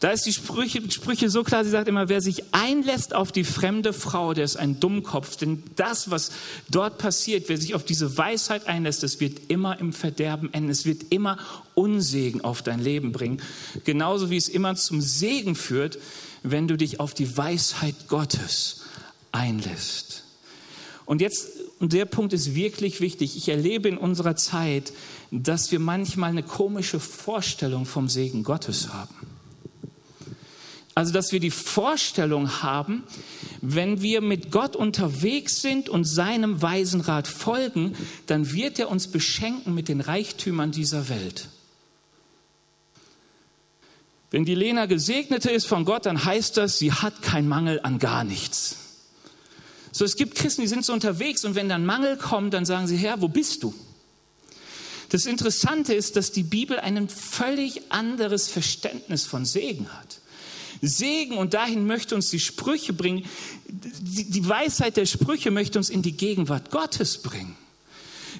[SPEAKER 2] Da ist die Sprüche, Sprüche so klar, sie sagt immer, wer sich einlässt auf die fremde Frau, der ist ein Dummkopf. Denn das, was dort passiert, wer sich auf diese Weisheit einlässt, es wird immer im Verderben enden. Es wird immer Unsegen auf dein Leben bringen. Genauso wie es immer zum Segen führt, wenn du dich auf die Weisheit Gottes einlässt. Und jetzt, und der Punkt ist wirklich wichtig. Ich erlebe in unserer Zeit, dass wir manchmal eine komische Vorstellung vom Segen Gottes haben. Also, dass wir die Vorstellung haben, wenn wir mit Gott unterwegs sind und seinem weisen Rat folgen, dann wird er uns beschenken mit den Reichtümern dieser Welt. Wenn die Lena Gesegnete ist von Gott, dann heißt das, sie hat keinen Mangel an gar nichts. So, es gibt Christen, die sind so unterwegs und wenn dann Mangel kommt, dann sagen sie, Herr, wo bist du? Das Interessante ist, dass die Bibel ein völlig anderes Verständnis von Segen hat. Segen, und dahin möchte uns die Sprüche bringen, die Weisheit der Sprüche möchte uns in die Gegenwart Gottes bringen.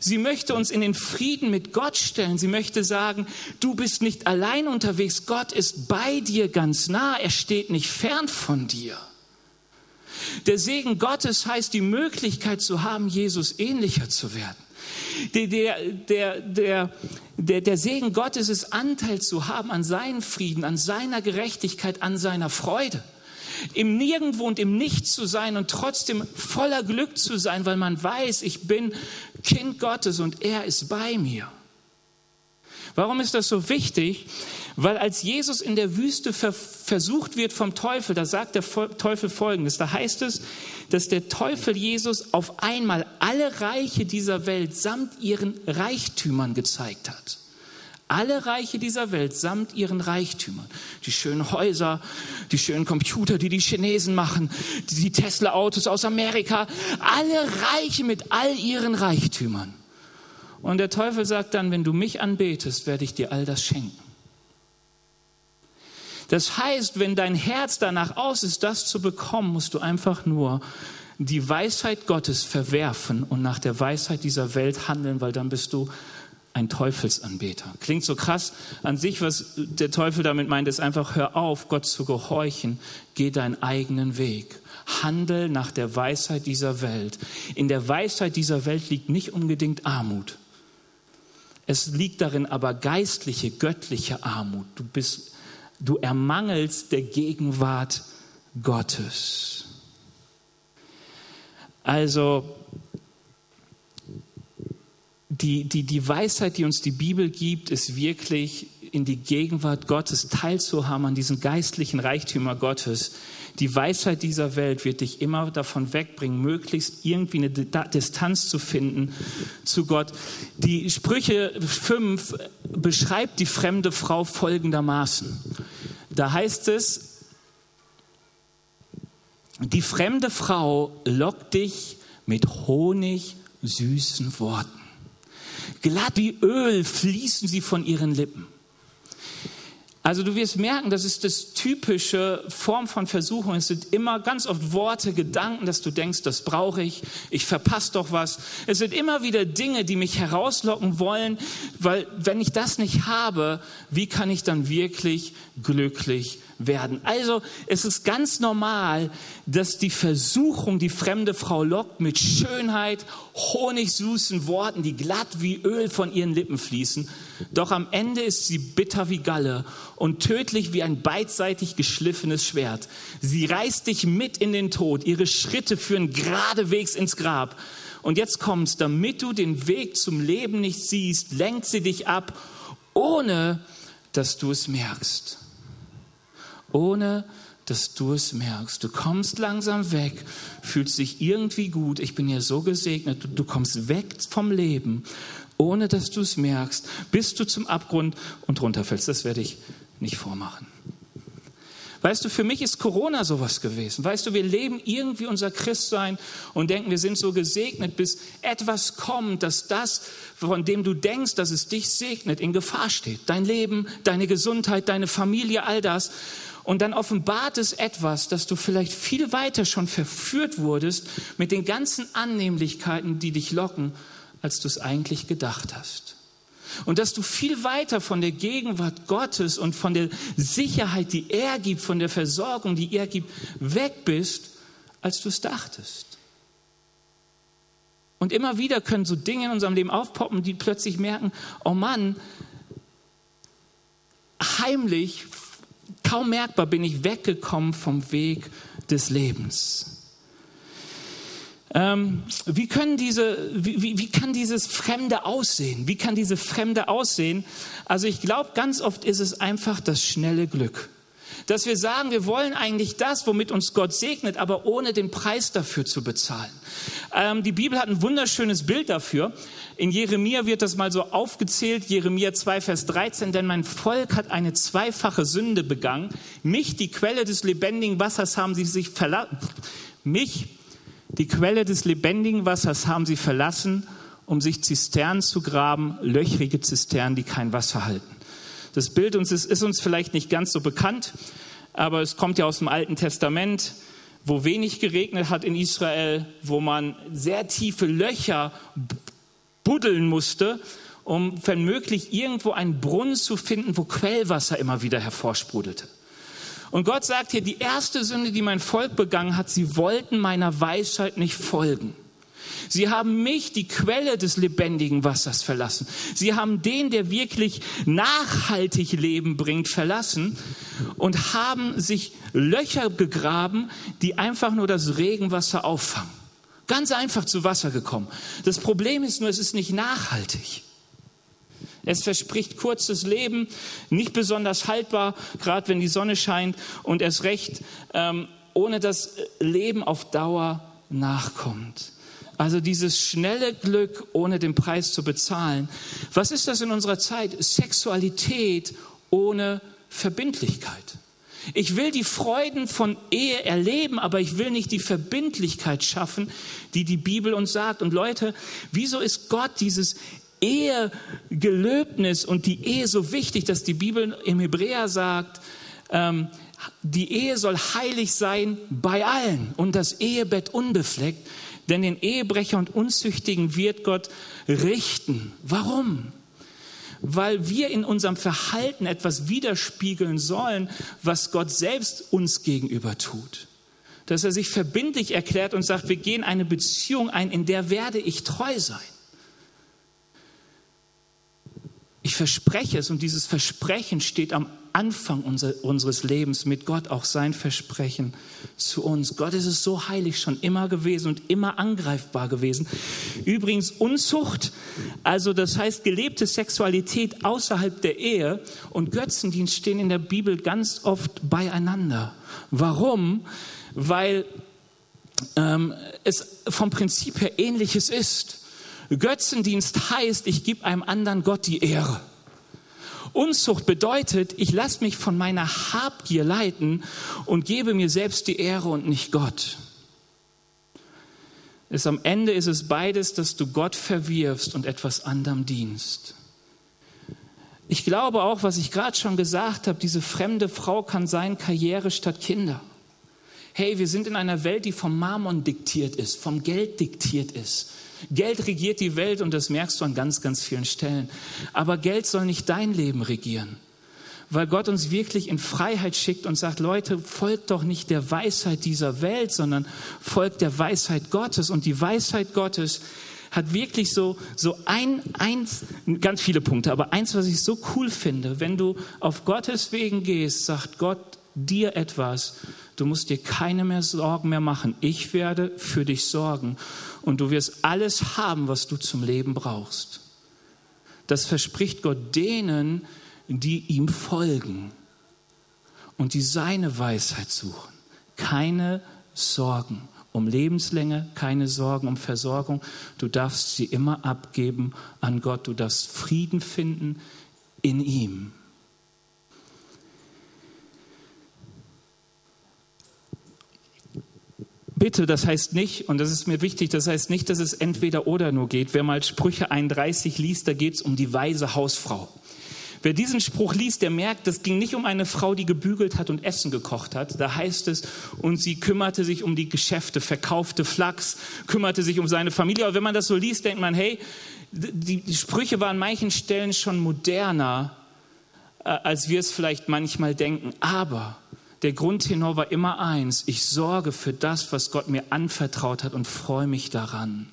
[SPEAKER 2] Sie möchte uns in den Frieden mit Gott stellen. Sie möchte sagen, du bist nicht allein unterwegs. Gott ist bei dir ganz nah. Er steht nicht fern von dir. Der Segen Gottes heißt die Möglichkeit zu haben, Jesus ähnlicher zu werden. Der, der, der, der, der Segen Gottes ist Anteil zu haben an seinem Frieden, an seiner Gerechtigkeit, an seiner Freude. Im Nirgendwo und im Nichts zu sein und trotzdem voller Glück zu sein, weil man weiß, ich bin Kind Gottes und er ist bei mir. Warum ist das so wichtig? Weil als Jesus in der Wüste versucht wird vom Teufel, da sagt der Teufel Folgendes. Da heißt es, dass der Teufel Jesus auf einmal alle Reiche dieser Welt samt ihren Reichtümern gezeigt hat. Alle Reiche dieser Welt samt ihren Reichtümern. Die schönen Häuser, die schönen Computer, die die Chinesen machen, die Tesla-Autos aus Amerika. Alle Reiche mit all ihren Reichtümern. Und der Teufel sagt dann, wenn du mich anbetest, werde ich dir all das schenken. Das heißt, wenn dein Herz danach aus ist, das zu bekommen, musst du einfach nur die Weisheit Gottes verwerfen und nach der Weisheit dieser Welt handeln, weil dann bist du ein Teufelsanbeter. Klingt so krass an sich, was der Teufel damit meint, ist einfach, hör auf, Gott zu gehorchen, geh deinen eigenen Weg. Handel nach der Weisheit dieser Welt. In der Weisheit dieser Welt liegt nicht unbedingt Armut. Es liegt darin aber geistliche, göttliche Armut. Du bist, du ermangelst der Gegenwart Gottes. Also, die, die, die Weisheit, die uns die Bibel gibt, ist wirklich in die Gegenwart Gottes teilzuhaben an diesen geistlichen Reichtümer Gottes. Die Weisheit dieser Welt wird dich immer davon wegbringen, möglichst irgendwie eine Distanz zu finden zu Gott. Die Sprüche 5 beschreibt die fremde Frau folgendermaßen. Da heißt es, die fremde Frau lockt dich mit Honig süßen Worten. Glatt wie Öl fließen sie von ihren Lippen. Also du wirst merken, das ist das typische Form von Versuchung. Es sind immer ganz oft Worte, Gedanken, dass du denkst, das brauche ich, ich verpasse doch was. Es sind immer wieder Dinge, die mich herauslocken wollen, weil wenn ich das nicht habe, wie kann ich dann wirklich glücklich werden. Also es ist ganz normal, dass die Versuchung die fremde Frau lockt mit Schönheit, honigsüßen Worten, die glatt wie Öl von ihren Lippen fließen. Doch am Ende ist sie bitter wie Galle und tödlich wie ein beidseitig geschliffenes Schwert. Sie reißt dich mit in den Tod. Ihre Schritte führen geradewegs ins Grab. Und jetzt kommt's, damit du den Weg zum Leben nicht siehst, lenkt sie dich ab, ohne dass du es merkst ohne dass du es merkst. Du kommst langsam weg, fühlst dich irgendwie gut. Ich bin ja so gesegnet. Du, kommst weg vom Leben, ohne dass du es merkst, bis du zum Abgrund und runterfällst. Das werde ich nicht vormachen. Weißt du, für mich ist Corona sowas gewesen. Weißt du, wir leben irgendwie unser Christsein und denken, wir sind so gesegnet, bis etwas kommt, dass das, von dem du denkst, dass es dich segnet, in Gefahr steht. Dein Leben, deine Gesundheit, deine Familie, all das. Und dann offenbart es etwas, dass du vielleicht viel weiter schon verführt wurdest mit den ganzen Annehmlichkeiten, die dich locken, als du es eigentlich gedacht hast. Und dass du viel weiter von der Gegenwart Gottes und von der Sicherheit, die er gibt, von der Versorgung, die er gibt, weg bist, als du es dachtest. Und immer wieder können so Dinge in unserem Leben aufpoppen, die plötzlich merken, oh Mann, heimlich Kaum merkbar bin ich weggekommen vom Weg des Lebens. Ähm, wie, können diese, wie, wie, wie kann dieses Fremde aussehen? Wie kann diese Fremde aussehen? Also ich glaube, ganz oft ist es einfach das schnelle Glück. Dass wir sagen, wir wollen eigentlich das, womit uns Gott segnet, aber ohne den Preis dafür zu bezahlen. Ähm, die Bibel hat ein wunderschönes Bild dafür. In Jeremia wird das mal so aufgezählt, Jeremia 2, Vers 13, denn mein Volk hat eine zweifache Sünde begangen. Mich, die Quelle des lebendigen Wassers, haben sie sich verlassen. Mich, die Quelle des lebendigen Wassers, haben sie verlassen um sich Zisternen zu graben, löchrige Zisternen, die kein Wasser halten. Das Bild uns ist, ist uns vielleicht nicht ganz so bekannt, aber es kommt ja aus dem Alten Testament, wo wenig geregnet hat in Israel, wo man sehr tiefe Löcher buddeln musste, um wenn möglich irgendwo einen Brunnen zu finden, wo Quellwasser immer wieder hervorsprudelte. Und Gott sagt hier, die erste Sünde, die mein Volk begangen hat, sie wollten meiner Weisheit nicht folgen. Sie haben mich, die Quelle des lebendigen Wassers, verlassen. Sie haben den, der wirklich nachhaltig Leben bringt, verlassen und haben sich Löcher gegraben, die einfach nur das Regenwasser auffangen. Ganz einfach zu Wasser gekommen. Das Problem ist nur, es ist nicht nachhaltig. Es verspricht kurzes Leben, nicht besonders haltbar, gerade wenn die Sonne scheint und erst recht ähm, ohne das Leben auf Dauer nachkommt. Also dieses schnelle Glück, ohne den Preis zu bezahlen. Was ist das in unserer Zeit? Sexualität ohne Verbindlichkeit. Ich will die Freuden von Ehe erleben, aber ich will nicht die Verbindlichkeit schaffen, die die Bibel uns sagt. Und Leute, wieso ist Gott dieses Ehegelöbnis und die Ehe so wichtig, dass die Bibel im Hebräer sagt, ähm, die Ehe soll heilig sein bei allen und das Ehebett unbefleckt, denn den Ehebrecher und Unzüchtigen wird Gott richten. Warum? Weil wir in unserem Verhalten etwas widerspiegeln sollen, was Gott selbst uns gegenüber tut. Dass er sich verbindlich erklärt und sagt, wir gehen eine Beziehung ein, in der werde ich treu sein. Ich verspreche es und dieses Versprechen steht am Anfang unseres Lebens mit Gott, auch sein Versprechen zu uns. Gott ist es so heilig schon immer gewesen und immer angreifbar gewesen. Übrigens Unzucht, also das heißt gelebte Sexualität außerhalb der Ehe und Götzendienst stehen in der Bibel ganz oft beieinander. Warum? Weil ähm, es vom Prinzip her ähnliches ist. Götzendienst heißt, ich gebe einem anderen Gott die Ehre. Unzucht bedeutet, ich lasse mich von meiner Habgier leiten und gebe mir selbst die Ehre und nicht Gott. Es am Ende ist es beides, dass du Gott verwirfst und etwas anderem dienst. Ich glaube auch, was ich gerade schon gesagt habe, diese fremde Frau kann sein Karriere statt Kinder. Hey, wir sind in einer Welt, die vom Mammon diktiert ist, vom Geld diktiert ist. Geld regiert die Welt und das merkst du an ganz, ganz vielen Stellen. Aber Geld soll nicht dein Leben regieren, weil Gott uns wirklich in Freiheit schickt und sagt, Leute, folgt doch nicht der Weisheit dieser Welt, sondern folgt der Weisheit Gottes. Und die Weisheit Gottes hat wirklich so, so ein, eins, ganz viele Punkte, aber eins, was ich so cool finde, wenn du auf Gottes Wegen gehst, sagt Gott dir etwas, du musst dir keine mehr Sorgen mehr machen. Ich werde für dich sorgen und du wirst alles haben, was du zum Leben brauchst. Das verspricht Gott denen, die ihm folgen und die seine Weisheit suchen. Keine Sorgen um Lebenslänge, keine Sorgen um Versorgung. Du darfst sie immer abgeben an Gott. Du darfst Frieden finden in ihm. Bitte, das heißt nicht, und das ist mir wichtig, das heißt nicht, dass es entweder oder nur geht. Wer mal Sprüche 31 liest, da geht es um die weise Hausfrau. Wer diesen Spruch liest, der merkt, das ging nicht um eine Frau, die gebügelt hat und Essen gekocht hat. Da heißt es, und sie kümmerte sich um die Geschäfte, verkaufte Flachs, kümmerte sich um seine Familie. Aber wenn man das so liest, denkt man, hey, die, die Sprüche waren an manchen Stellen schon moderner, äh, als wir es vielleicht manchmal denken. Aber der Grundtenor war immer eins, ich sorge für das, was Gott mir anvertraut hat und freue mich daran.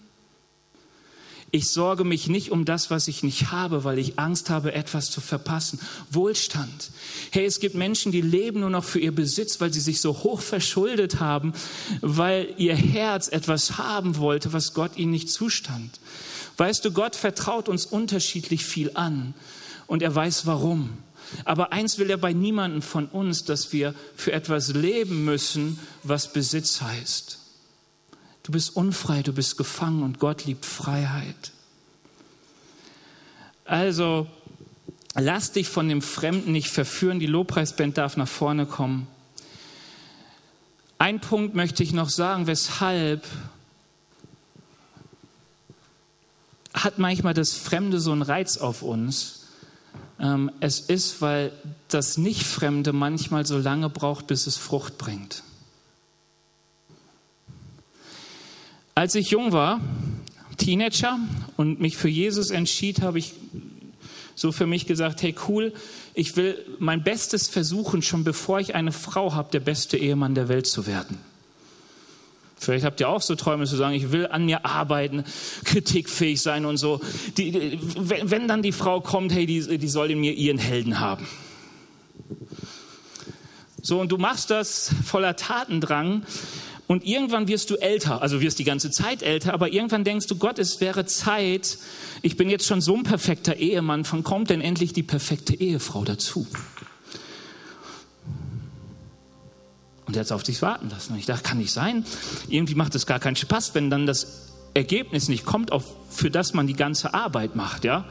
[SPEAKER 2] Ich sorge mich nicht um das, was ich nicht habe, weil ich Angst habe, etwas zu verpassen. Wohlstand. Hey, es gibt Menschen, die leben nur noch für ihr Besitz, weil sie sich so hoch verschuldet haben, weil ihr Herz etwas haben wollte, was Gott ihnen nicht zustand. Weißt du, Gott vertraut uns unterschiedlich viel an und er weiß warum. Aber eins will er bei niemandem von uns, dass wir für etwas leben müssen, was Besitz heißt. Du bist unfrei, du bist gefangen und Gott liebt Freiheit. Also lass dich von dem Fremden nicht verführen. Die Lobpreisband darf nach vorne kommen. Ein Punkt möchte ich noch sagen, weshalb hat manchmal das Fremde so einen Reiz auf uns? Ähm, es ist, weil das Nicht-Fremde manchmal so lange braucht, bis es Frucht bringt. Als ich jung war, Teenager und mich für Jesus entschied, habe ich so für mich gesagt, hey cool, ich will mein Bestes versuchen, schon bevor ich eine Frau habe, der beste Ehemann der Welt zu werden. Vielleicht habt ihr auch so Träume zu sagen, ich will an mir arbeiten, kritikfähig sein und so. Die, die, wenn, dann die Frau kommt, hey, die, die soll in mir ihren Helden haben. So, und du machst das voller Tatendrang und irgendwann wirst du älter, also wirst die ganze Zeit älter, aber irgendwann denkst du, Gott, es wäre Zeit, ich bin jetzt schon so ein perfekter Ehemann, wann kommt denn endlich die perfekte Ehefrau dazu? Und er hat es auf sich warten lassen. Und ich dachte, kann nicht sein. Irgendwie macht es gar keinen Spaß, wenn dann das Ergebnis nicht kommt, auf, für das man die ganze Arbeit macht, ja.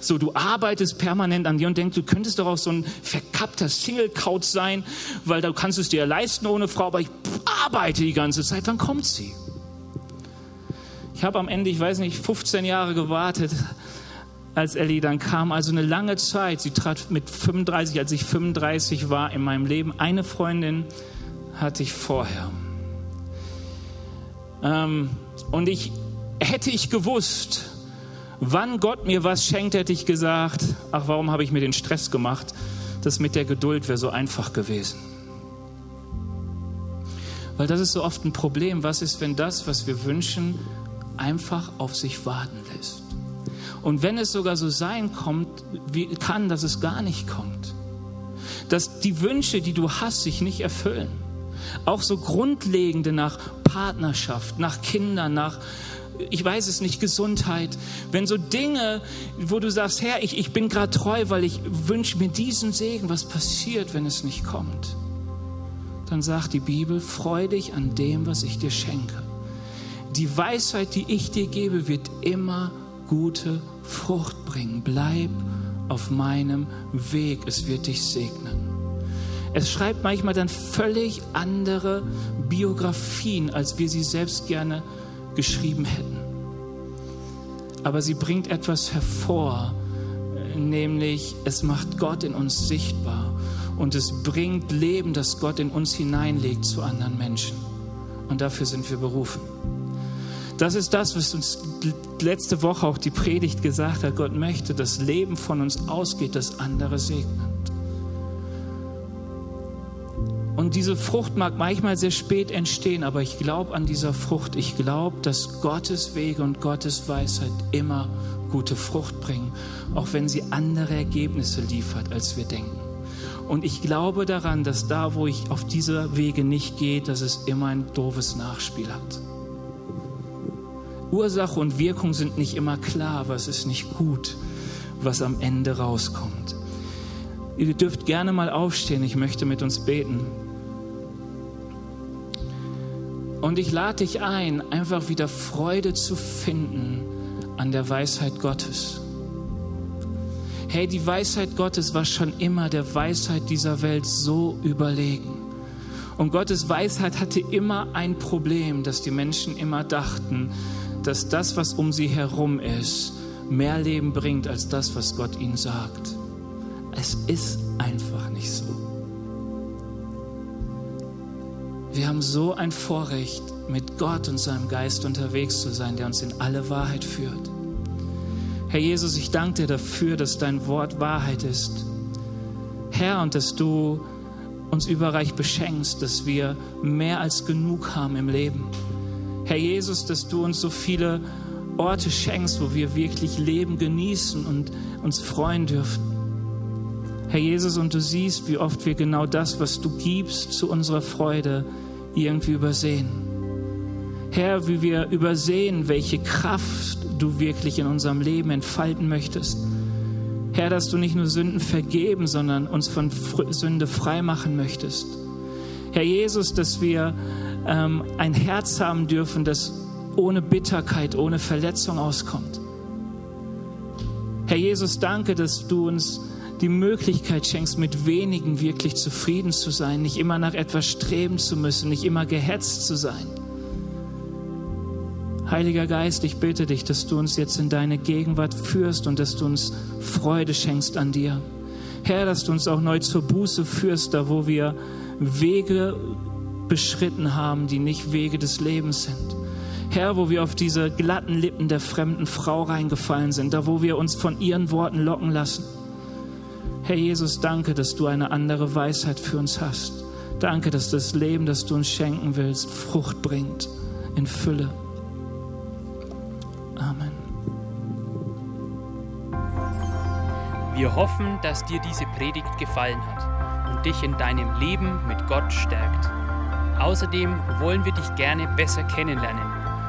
[SPEAKER 2] So, du arbeitest permanent an dir und denkst, du könntest doch auch so ein verkappter Single-Couch sein, weil du kannst es dir leisten ohne Frau, aber ich arbeite die ganze Zeit. Wann kommt sie? Ich habe am Ende, ich weiß nicht, 15 Jahre gewartet, als Ellie dann kam. Also eine lange Zeit. Sie trat mit 35, als ich 35 war in meinem Leben. Eine Freundin hatte ich vorher. Ähm, und ich hätte ich gewusst, wann Gott mir was schenkt, hätte ich gesagt, ach, warum habe ich mir den Stress gemacht? Das mit der Geduld wäre so einfach gewesen. Weil das ist so oft ein Problem. Was ist, wenn das, was wir wünschen, einfach auf sich warten lässt? Und wenn es sogar so sein kommt, wie kann, dass es gar nicht kommt. Dass die Wünsche, die du hast, sich nicht erfüllen. Auch so grundlegende nach Partnerschaft, nach Kindern, nach, ich weiß es nicht, Gesundheit. Wenn so Dinge, wo du sagst, Herr, ich, ich bin gerade treu, weil ich wünsche mir diesen Segen, was passiert, wenn es nicht kommt? Dann sagt die Bibel, freu dich an dem, was ich dir schenke. Die Weisheit, die ich dir gebe, wird immer gute Frucht bringen. Bleib auf meinem Weg, es wird dich segnen. Es schreibt manchmal dann völlig andere Biografien, als wir sie selbst gerne geschrieben hätten. Aber sie bringt etwas hervor, nämlich es macht Gott in uns sichtbar und es bringt Leben, das Gott in uns hineinlegt zu anderen Menschen. Und dafür sind wir berufen. Das ist das, was uns letzte Woche auch die Predigt gesagt hat. Gott möchte, dass Leben von uns ausgeht, das andere segnen. Und diese Frucht mag manchmal sehr spät entstehen, aber ich glaube an dieser Frucht. Ich glaube, dass Gottes Wege und Gottes Weisheit immer gute Frucht bringen, auch wenn sie andere Ergebnisse liefert, als wir denken. Und ich glaube daran, dass da, wo ich auf diese Wege nicht gehe, dass es immer ein doofes Nachspiel hat. Ursache und Wirkung sind nicht immer klar, es ist nicht gut, was am Ende rauskommt. Ihr dürft gerne mal aufstehen, ich möchte mit uns beten. Und ich lade dich ein, einfach wieder Freude zu finden an der Weisheit Gottes. Hey, die Weisheit Gottes war schon immer der Weisheit dieser Welt so überlegen. Und Gottes Weisheit hatte immer ein Problem, dass die Menschen immer dachten, dass das, was um sie herum ist, mehr Leben bringt als das, was Gott ihnen sagt. Es ist einfach nicht so. Wir haben so ein Vorrecht, mit Gott und seinem Geist unterwegs zu sein, der uns in alle Wahrheit führt. Herr Jesus, ich danke dir dafür, dass dein Wort Wahrheit ist. Herr, und dass du uns überreich beschenkst, dass wir mehr als genug haben im Leben. Herr Jesus, dass du uns so viele Orte schenkst, wo wir wirklich Leben genießen und uns freuen dürfen. Herr Jesus, und du siehst, wie oft wir genau das, was du gibst, zu unserer Freude irgendwie übersehen. Herr, wie wir übersehen, welche Kraft du wirklich in unserem Leben entfalten möchtest. Herr, dass du nicht nur Sünden vergeben, sondern uns von Sünde frei machen möchtest. Herr Jesus, dass wir ähm, ein Herz haben dürfen, das ohne Bitterkeit, ohne Verletzung auskommt. Herr Jesus, danke, dass du uns die Möglichkeit schenkst, mit wenigen wirklich zufrieden zu sein, nicht immer nach etwas streben zu müssen, nicht immer gehetzt zu sein. Heiliger Geist, ich bitte dich, dass du uns jetzt in deine Gegenwart führst und dass du uns Freude schenkst an dir. Herr, dass du uns auch neu zur Buße führst, da wo wir Wege beschritten haben, die nicht Wege des Lebens sind. Herr, wo wir auf diese glatten Lippen der fremden Frau reingefallen sind, da wo wir uns von ihren Worten locken lassen. Herr Jesus, danke, dass du eine andere Weisheit für uns hast. Danke, dass das Leben, das du uns schenken willst, Frucht bringt in Fülle. Amen.
[SPEAKER 1] Wir hoffen, dass dir diese Predigt gefallen hat und dich in deinem Leben mit Gott stärkt. Außerdem wollen wir dich gerne besser kennenlernen.